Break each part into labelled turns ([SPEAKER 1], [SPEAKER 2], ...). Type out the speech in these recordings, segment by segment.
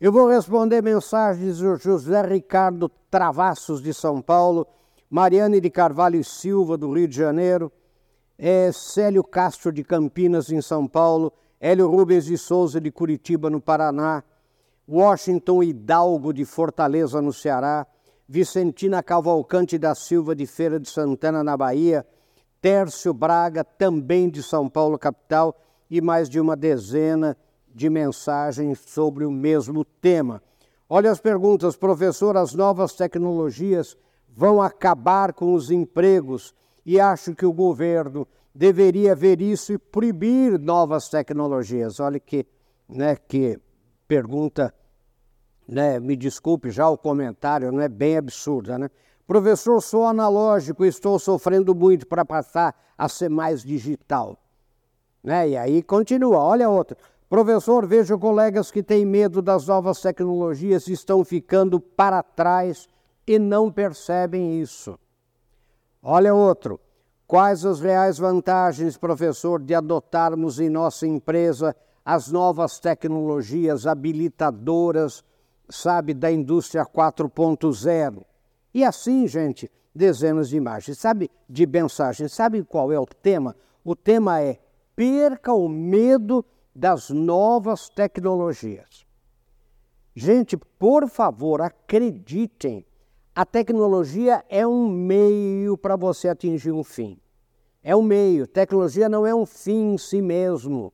[SPEAKER 1] Eu vou responder mensagens do José Ricardo Travassos, de São Paulo, Mariane de Carvalho e Silva, do Rio de Janeiro, é, Célio Castro, de Campinas, em São Paulo, Hélio Rubens de Souza, de Curitiba, no Paraná, Washington Hidalgo, de Fortaleza, no Ceará, Vicentina Cavalcante da Silva, de Feira de Santana, na Bahia, Tércio Braga, também de São Paulo, capital, e mais de uma dezena de mensagens sobre o mesmo tema. Olha as perguntas, professor: as novas tecnologias vão acabar com os empregos e acho que o governo deveria ver isso e proibir novas tecnologias. Olha que, né, que pergunta, né, me desculpe já o comentário, não é bem absurda, né? Professor, sou analógico, estou sofrendo muito para passar a ser mais digital. Né? E aí continua, olha outra. Professor, vejo colegas que têm medo das novas tecnologias e estão ficando para trás e não percebem isso. Olha outro. Quais as reais vantagens, professor, de adotarmos em nossa empresa as novas tecnologias habilitadoras, sabe, da indústria 4.0? E assim, gente, dezenas de imagens. Sabe, de mensagens, sabe qual é o tema? O tema é perca o medo das novas tecnologias. Gente, por favor, acreditem, a tecnologia é um meio para você atingir um fim. É um meio. Tecnologia não é um fim em si mesmo,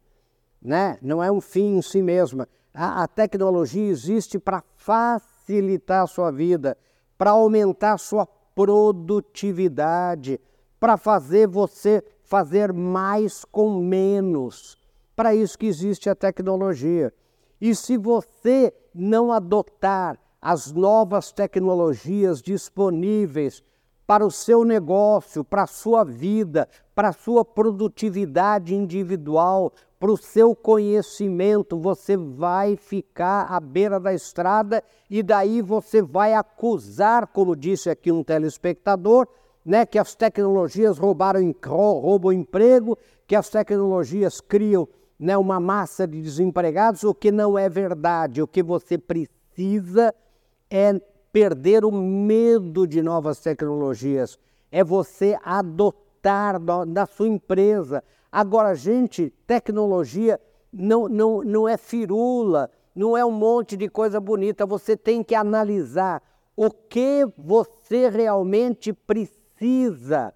[SPEAKER 1] né? Não é um fim em si mesma. A, a tecnologia existe para facilitar a sua vida, para aumentar a sua produtividade, para fazer você fazer mais com menos. Para isso que existe a tecnologia. E se você não adotar as novas tecnologias disponíveis para o seu negócio, para a sua vida, para a sua produtividade individual, para o seu conhecimento, você vai ficar à beira da estrada e daí você vai acusar, como disse aqui um telespectador, né, que as tecnologias roubaram, roubam emprego, que as tecnologias criam né, uma massa de desempregados, o que não é verdade. O que você precisa é perder o medo de novas tecnologias, é você adotar na sua empresa. Agora, gente, tecnologia não, não, não é firula, não é um monte de coisa bonita, você tem que analisar o que você realmente precisa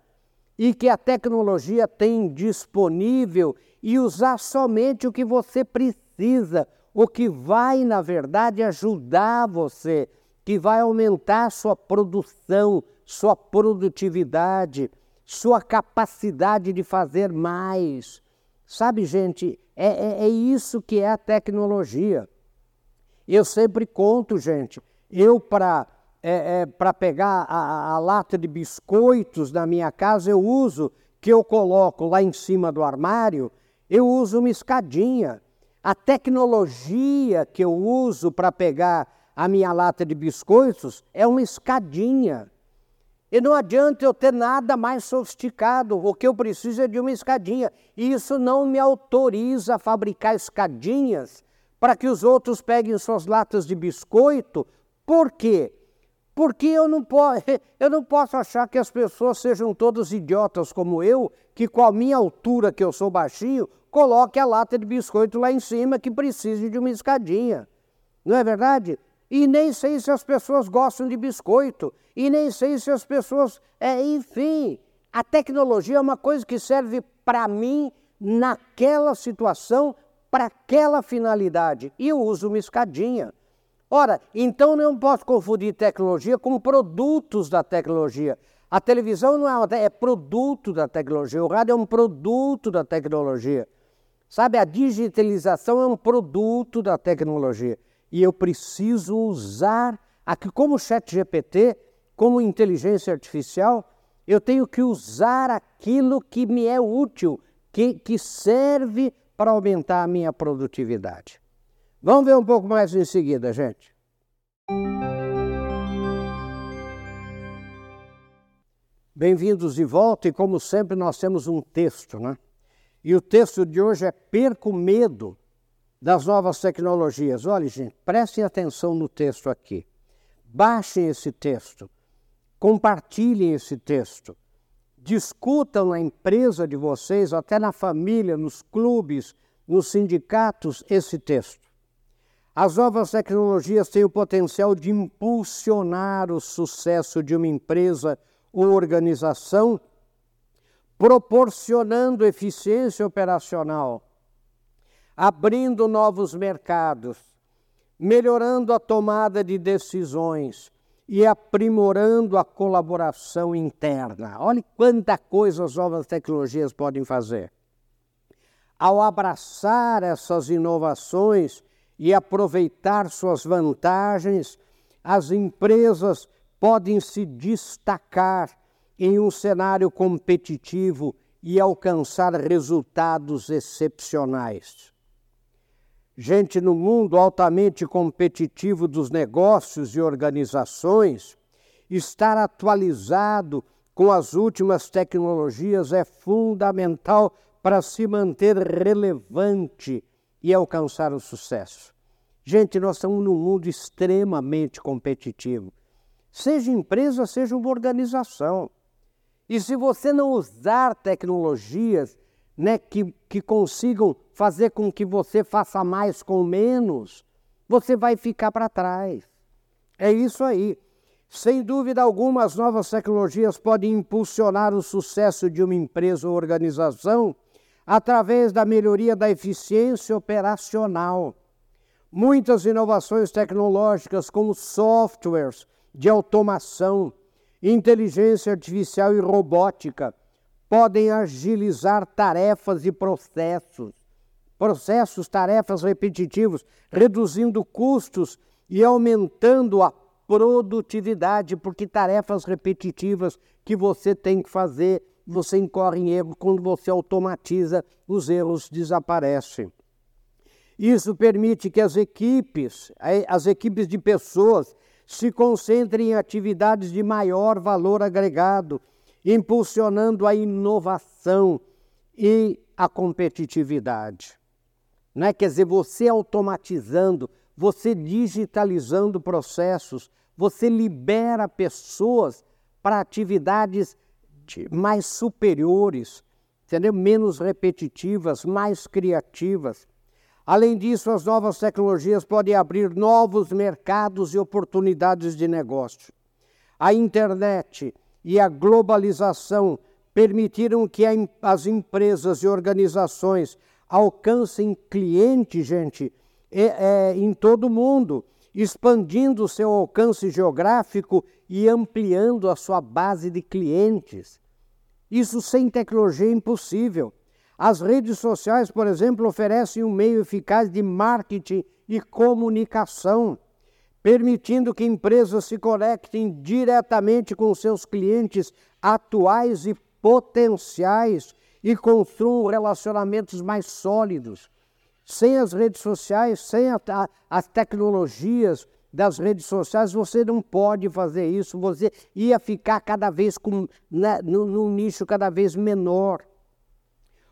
[SPEAKER 1] e que a tecnologia tem disponível e usar somente o que você precisa, o que vai, na verdade, ajudar você, que vai aumentar sua produção, sua produtividade, sua capacidade de fazer mais. Sabe, gente, é, é, é isso que é a tecnologia. Eu sempre conto, gente, eu para é, é, para pegar a, a, lata de biscoitos da minha casa, eu uso, que eu coloco lá em cima do armário, eu uso uma escadinha. A tecnologia que eu uso para pegar a minha lata de biscoitos é uma escadinha. E não adianta eu ter nada mais sofisticado, o que eu preciso é de uma escadinha. E isso não me autoriza a fabricar escadinhas para que os outros peguem suas latas de biscoito. Por quê? Porque eu não, posso, eu não posso achar que as pessoas sejam todas idiotas como eu, que com a minha altura, que eu sou baixinho, coloque a lata de biscoito lá em cima que precise de uma escadinha. Não é verdade? E nem sei se as pessoas gostam de biscoito, e nem sei se as pessoas. É, enfim, a tecnologia é uma coisa que serve para mim naquela situação, para aquela finalidade. E eu uso uma escadinha. Ora, então não posso confundir tecnologia com produtos da tecnologia. A televisão não é, uma, é produto da tecnologia, o rádio é um produto da tecnologia. Sabe, a digitalização é um produto da tecnologia. E eu preciso usar, aqui como chat GPT, como inteligência artificial, eu tenho que usar aquilo que me é útil, que, que serve para aumentar a minha produtividade. Vamos ver um pouco mais em seguida, gente. Bem-vindos de volta e, como sempre, nós temos um texto, né? E o texto de hoje é Perca o Medo das novas tecnologias. Olha, gente, prestem atenção no texto aqui. Baixem esse texto, compartilhem esse texto, discutam na empresa de vocês, até na família, nos clubes, nos sindicatos, esse texto. As novas tecnologias têm o potencial de impulsionar o sucesso de uma empresa ou organização, proporcionando eficiência operacional, abrindo novos mercados, melhorando a tomada de decisões e aprimorando a colaboração interna. Olhe quanta coisa as novas tecnologias podem fazer. Ao abraçar essas inovações e aproveitar suas vantagens, as empresas podem se destacar em um cenário competitivo e alcançar resultados excepcionais. Gente, no mundo altamente competitivo dos negócios e organizações, estar atualizado com as últimas tecnologias é fundamental para se manter relevante e alcançar o sucesso. Gente, nós estamos num mundo extremamente competitivo. Seja empresa, seja uma organização. E se você não usar tecnologias né, que, que consigam fazer com que você faça mais com menos, você vai ficar para trás. É isso aí. Sem dúvida alguma, as novas tecnologias podem impulsionar o sucesso de uma empresa ou organização através da melhoria da eficiência operacional. Muitas inovações tecnológicas, como softwares de automação, inteligência artificial e robótica, podem agilizar tarefas e processos. Processos, tarefas repetitivos, reduzindo custos e aumentando a produtividade, porque tarefas repetitivas que você tem que fazer você incorre em erro, quando você automatiza, os erros desaparecem. Isso permite que as equipes, as equipes de pessoas, se concentrem em atividades de maior valor agregado, impulsionando a inovação e a competitividade. Não é? Quer dizer, você automatizando, você digitalizando processos, você libera pessoas para atividades mais superiores, entendeu? menos repetitivas, mais criativas. Além disso, as novas tecnologias podem abrir novos mercados e oportunidades de negócio. A internet e a globalização permitiram que as empresas e organizações alcancem clientes, gente, é, é, em todo o mundo, expandindo seu alcance geográfico e ampliando a sua base de clientes. Isso sem tecnologia é impossível. As redes sociais, por exemplo, oferecem um meio eficaz de marketing e comunicação, permitindo que empresas se conectem diretamente com seus clientes atuais e potenciais e construam relacionamentos mais sólidos. Sem as redes sociais, sem a, a, as tecnologias, das redes sociais, você não pode fazer isso, você ia ficar cada vez com, né, num nicho cada vez menor.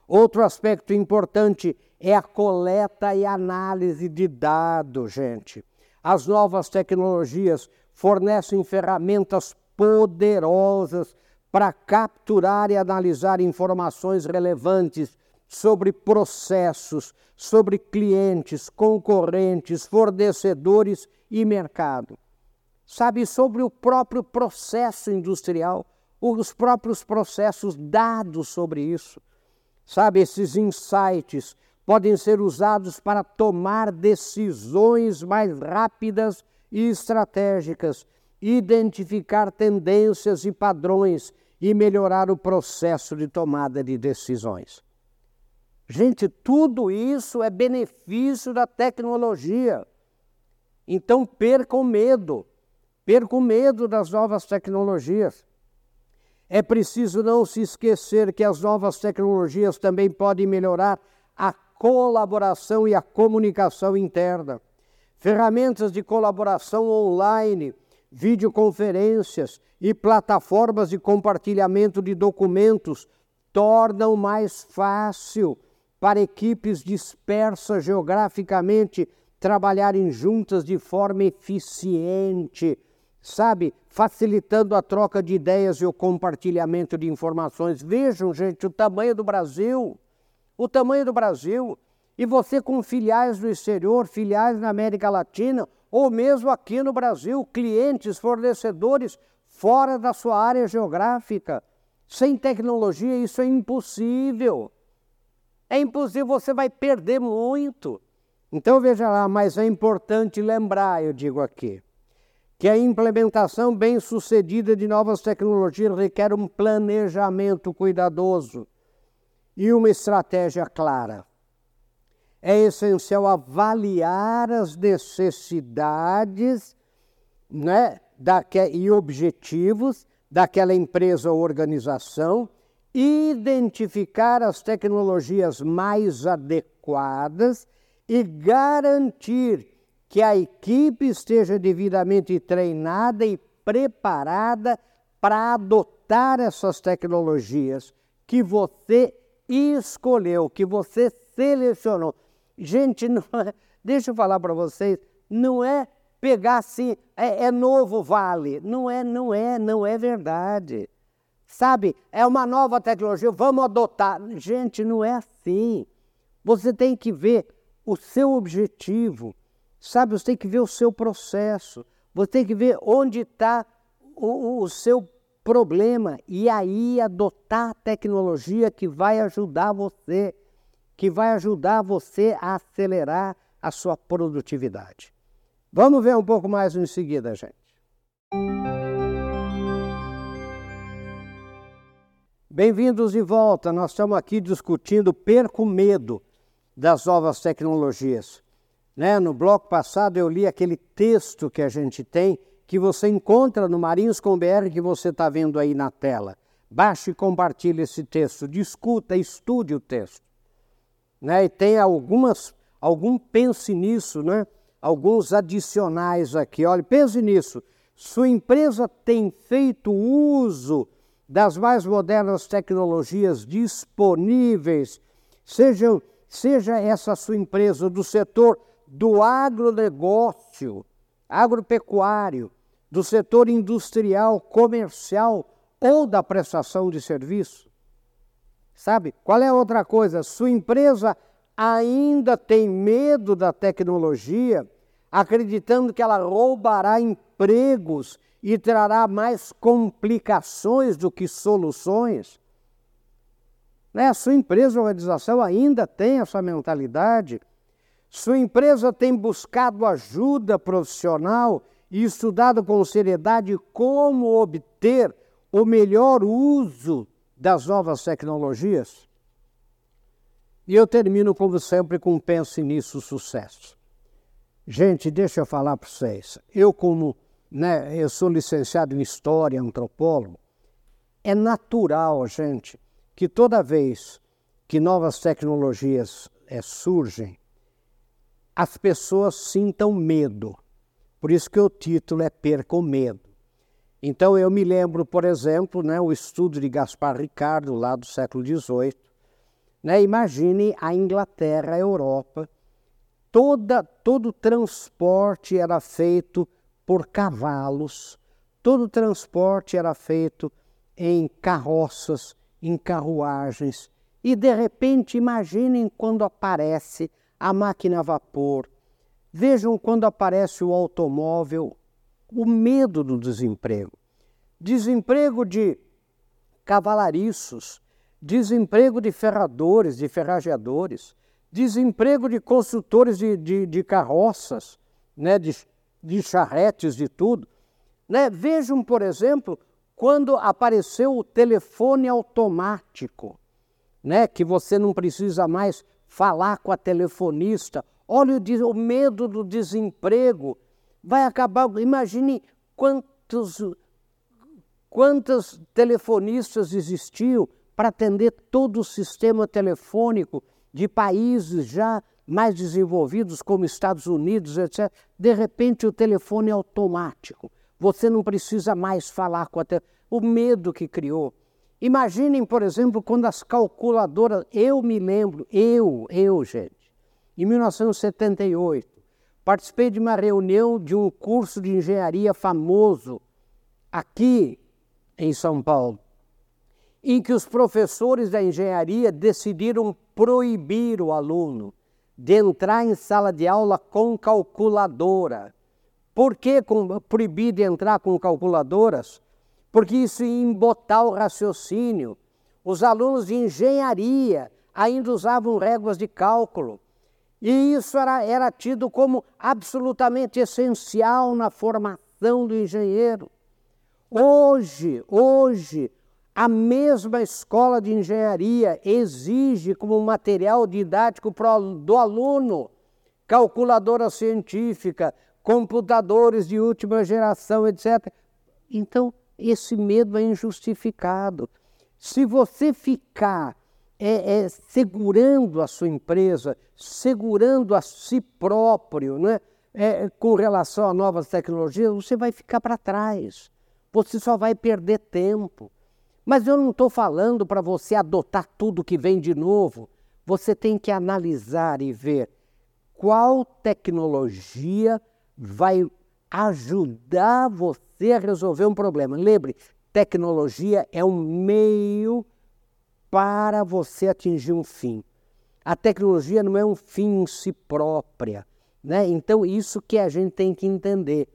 [SPEAKER 1] Outro aspecto importante é a coleta e análise de dados, gente. As novas tecnologias fornecem ferramentas poderosas para capturar e analisar informações relevantes sobre processos, sobre clientes, concorrentes, fornecedores e mercado. Sabe, sobre o próprio processo industrial, os próprios processos dados sobre isso. Sabe, esses insights podem ser usados para tomar decisões mais rápidas e estratégicas, identificar tendências e padrões e melhorar o processo de tomada de decisões. Gente, tudo isso é benefício da tecnologia. Então percam medo, percam medo das novas tecnologias. É preciso não se esquecer que as novas tecnologias também podem melhorar a colaboração e a comunicação interna. Ferramentas de colaboração online, videoconferências e plataformas de compartilhamento de documentos tornam mais fácil para equipes dispersas geograficamente trabalharem juntas de forma eficiente, sabe? Facilitando a troca de ideias e o compartilhamento de informações. Vejam, gente, o tamanho do Brasil. O tamanho do Brasil. E você com filiais no exterior, filiais na América Latina, ou mesmo aqui no Brasil, clientes, fornecedores fora da sua área geográfica. Sem tecnologia, isso é impossível. É impossível, você vai perder muito. Então veja lá, mas é importante lembrar, eu digo aqui, que a implementação bem-sucedida de novas tecnologias requer um planejamento cuidadoso e uma estratégia clara. É essencial avaliar as necessidades né, daque, e objetivos daquela empresa ou organização, identificar as tecnologias mais adequadas e garantir que a equipe esteja devidamente treinada e preparada para adotar essas tecnologias que você escolheu, que você selecionou. Gente, é, deixa eu falar para vocês, não é pegar assim, é, é novo vale. Não é, não é, não é verdade. Sabe, é uma nova tecnologia, vamos adotar. Gente, não é assim. Você tem que ver o seu objetivo, sabe? Você tem que ver o seu processo, você tem que ver onde está o, o seu problema e aí adotar a tecnologia que vai ajudar você, que vai ajudar você a acelerar a sua produtividade. Vamos ver um pouco mais em seguida, gente. Bem-vindos de volta. Nós estamos aqui discutindo Perco Medo das novas tecnologias. Né? No bloco passado eu li aquele texto que a gente tem, que você encontra no Marinhos com BR, que você está vendo aí na tela. Baixe e compartilhe esse texto, discuta, estude o texto. Né? E tem algumas, algum pense nisso, né? alguns adicionais aqui. Olha, pense nisso. Sua empresa tem feito uso das mais modernas tecnologias disponíveis, sejam seja essa sua empresa do setor do agronegócio, agropecuário, do setor industrial, comercial ou da prestação de serviço. Sabe? Qual é a outra coisa? Sua empresa ainda tem medo da tecnologia, acreditando que ela roubará empregos e trará mais complicações do que soluções. Né? A sua empresa ou organização ainda tem essa mentalidade. Sua empresa tem buscado ajuda profissional e estudado com seriedade como obter o melhor uso das novas tecnologias? E eu termino, como sempre, com pense nisso sucesso. Gente, deixa eu falar para vocês. Eu, como né, eu sou licenciado em História, antropólogo, é natural, gente, que toda vez que novas tecnologias é, surgem, as pessoas sintam medo. Por isso que o título é Perca o Medo. Então eu me lembro, por exemplo, né, o estudo de Gaspar Ricardo, lá do século XVIII. Né, imagine a Inglaterra, a Europa, toda, todo o transporte era feito por cavalos, todo o transporte era feito em carroças, em carruagens. E de repente, imaginem quando aparece a máquina a vapor. Vejam quando aparece o automóvel, o medo do desemprego. Desemprego de cavalariços, desemprego de ferradores, de ferrageadores, desemprego de construtores de, de, de carroças, né, de, de charretes, de tudo. Né? Vejam, por exemplo, quando apareceu o telefone automático, né, que você não precisa mais falar com a telefonista, olha o, o medo do desemprego, vai acabar. Imagine quantos, quantas telefonistas existiam para atender todo o sistema telefônico de países já mais desenvolvidos, como Estados Unidos, etc. De repente, o telefone é automático. Você não precisa mais falar com a te... o medo que criou. Imaginem, por exemplo, quando as calculadoras, eu me lembro, eu, eu, gente, em 1978, participei de uma reunião de um curso de engenharia famoso aqui em São Paulo, em que os professores da engenharia decidiram proibir o aluno de entrar em sala de aula com calculadora. Por que proibir de entrar com calculadoras? Porque isso ia embotar o raciocínio. Os alunos de engenharia ainda usavam réguas de cálculo. E isso era, era tido como absolutamente essencial na formação do engenheiro. Hoje, hoje, a mesma escola de engenharia exige como material didático do aluno calculadora científica, computadores de última geração, etc. Então, esse medo é injustificado. Se você ficar é, é, segurando a sua empresa, segurando a si próprio, né, é, com relação a novas tecnologias, você vai ficar para trás. Você só vai perder tempo. Mas eu não estou falando para você adotar tudo que vem de novo. Você tem que analisar e ver qual tecnologia vai ajudar você a resolver um problema. Lembre, tecnologia é um meio para você atingir um fim. A tecnologia não é um fim em si própria. Né? Então, isso que a gente tem que entender.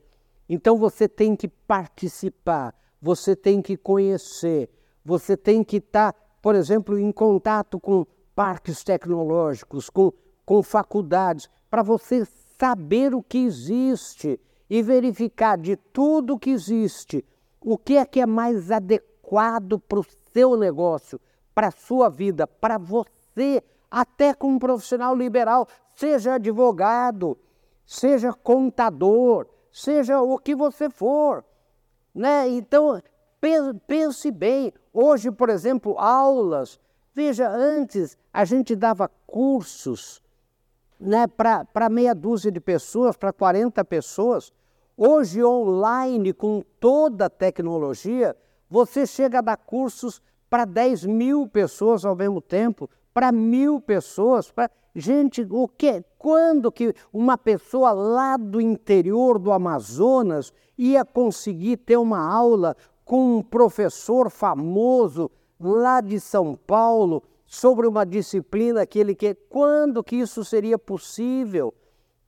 [SPEAKER 1] Então, você tem que participar, você tem que conhecer, você tem que estar, tá, por exemplo, em contato com parques tecnológicos, com, com faculdades, para você saber o que existe e verificar de tudo que existe o que é que é mais adequado para o seu negócio, para a sua vida, para você, até como profissional liberal, seja advogado, seja contador, seja o que você for. Né? Então, pense bem, Hoje, por exemplo, aulas. Veja, antes a gente dava cursos né, para meia dúzia de pessoas, para 40 pessoas. Hoje, online, com toda a tecnologia, você chega a dar cursos para 10 mil pessoas ao mesmo tempo, para mil pessoas. Pra... Gente, o que? Quando que uma pessoa lá do interior do Amazonas ia conseguir ter uma aula com um professor famoso lá de São Paulo sobre uma disciplina que ele quer. Quando que isso seria possível?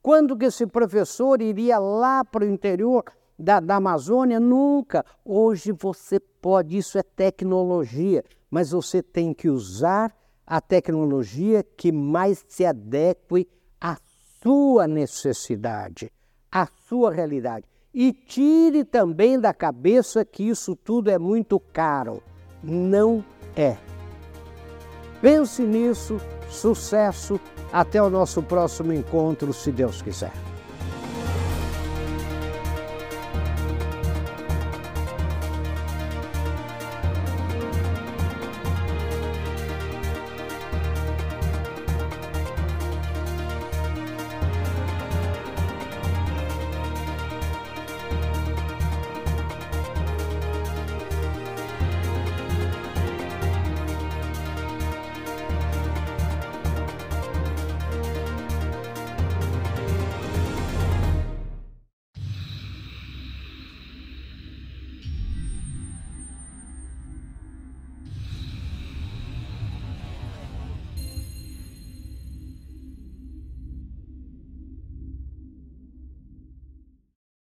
[SPEAKER 1] Quando que esse professor iria lá para o interior da, da Amazônia? Nunca. Hoje você pode, isso é tecnologia, mas você tem que usar a tecnologia que mais se adeque à sua necessidade, à sua realidade. E tire também da cabeça que isso tudo é muito caro. Não é. Pense nisso, sucesso, até o nosso próximo encontro, se Deus quiser.